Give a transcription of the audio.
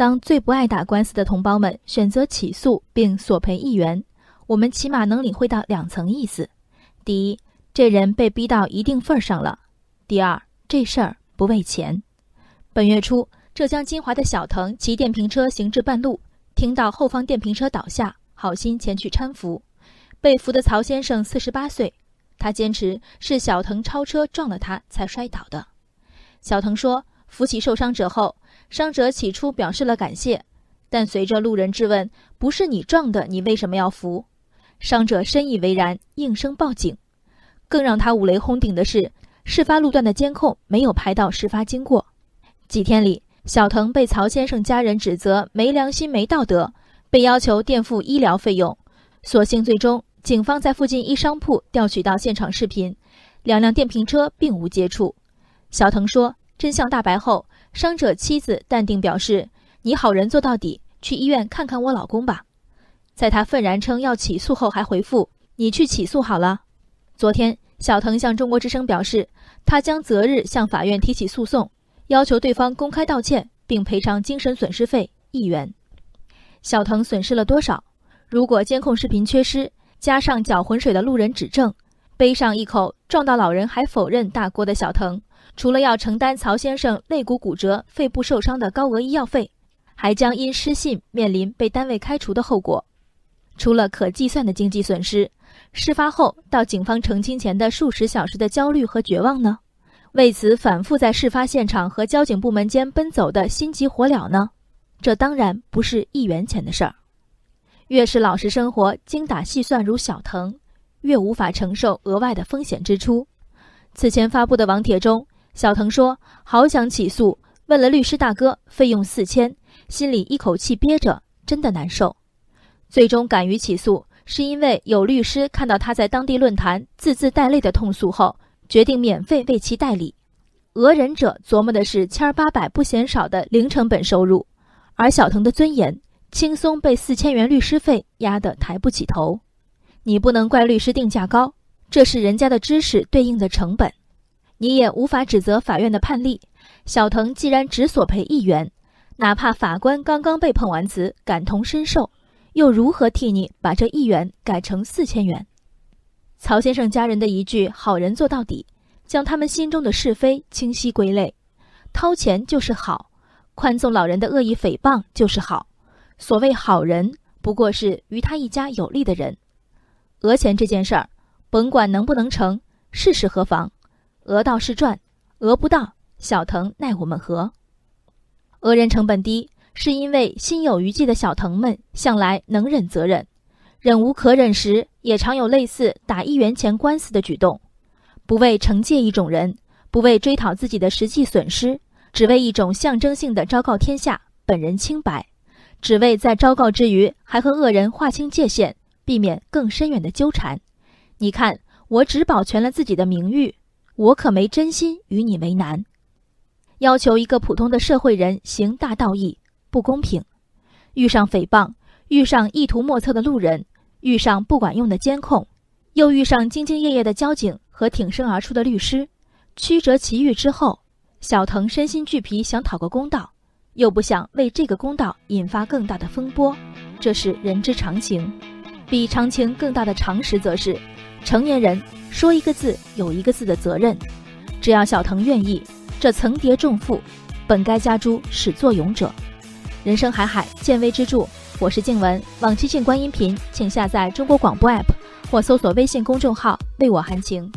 当最不爱打官司的同胞们选择起诉并索赔一元，我们起码能领会到两层意思：第一，这人被逼到一定份儿上了；第二，这事儿不为钱。本月初，浙江金华的小腾骑电瓶车行至半路，听到后方电瓶车倒下，好心前去搀扶。被扶的曹先生四十八岁，他坚持是小腾超车撞了他才摔倒的。小腾说，扶起受伤者后。伤者起初表示了感谢，但随着路人质问：“不是你撞的，你为什么要扶？”伤者深以为然，应声报警。更让他五雷轰顶的是，事发路段的监控没有拍到事发经过。几天里，小腾被曹先生家人指责没良心、没道德，被要求垫付医疗费用。所幸最终，警方在附近一商铺调取到现场视频，两辆电瓶车并无接触。小腾说：“真相大白后。”伤者妻子淡定表示：“你好人做到底，去医院看看我老公吧。”在他愤然称要起诉后，还回复：“你去起诉好了。”昨天，小腾向中国之声表示，他将择日向法院提起诉讼，要求对方公开道歉并赔偿精神损失费一元。小腾损失了多少？如果监控视频缺失，加上搅浑水的路人指证，背上一口撞到老人还否认大锅的小腾。除了要承担曹先生肋骨骨折、肺部受伤的高额医药费，还将因失信面临被单位开除的后果。除了可计算的经济损失，事发后到警方澄清前的数十小时的焦虑和绝望呢？为此反复在事发现场和交警部门间奔走的心急火燎呢？这当然不是一元钱的事儿。越是老实生活、精打细算如小腾，越无法承受额外的风险支出。此前发布的网帖中。小腾说：“好想起诉，问了律师大哥，费用四千，心里一口气憋着，真的难受。最终敢于起诉，是因为有律师看到他在当地论坛字字带泪的痛诉后，决定免费为其代理。讹人者琢磨的是千儿八百不嫌少的零成本收入，而小腾的尊严轻松被四千元律师费压得抬不起头。你不能怪律师定价高，这是人家的知识对应的成本。”你也无法指责法院的判例。小腾既然只索赔一元，哪怕法官刚刚被碰完瓷，感同身受，又如何替你把这一元改成四千元？曹先生家人的一句“好人做到底”，将他们心中的是非清晰归类：掏钱就是好，宽纵老人的恶意诽谤就是好。所谓好人，不过是于他一家有利的人。讹钱这件事儿，甭管能不能成，事实何妨？讹到是赚，讹不到，小腾奈我们何？讹人成本低，是因为心有余悸的小腾们向来能忍则忍，忍无可忍时，也常有类似打一元钱官司的举动，不为惩戒一种人，不为追讨自己的实际损失，只为一种象征性的昭告天下本人清白，只为在昭告之余还和恶人划清界限，避免更深远的纠缠。你看，我只保全了自己的名誉。我可没真心与你为难，要求一个普通的社会人行大道义不公平。遇上诽谤，遇上意图莫测的路人，遇上不管用的监控，又遇上兢兢业业的交警和挺身而出的律师，曲折奇遇之后，小腾身心俱疲，想讨个公道，又不想为这个公道引发更大的风波，这是人之常情。比常情更大的常识，则是成年人。说一个字有一个字的责任，只要小腾愿意，这层叠重负，本该加诸始作俑者。人生海海，见微知著。我是静文，往期静观音频，请下载中国广播 app 或搜索微信公众号“为我含情”。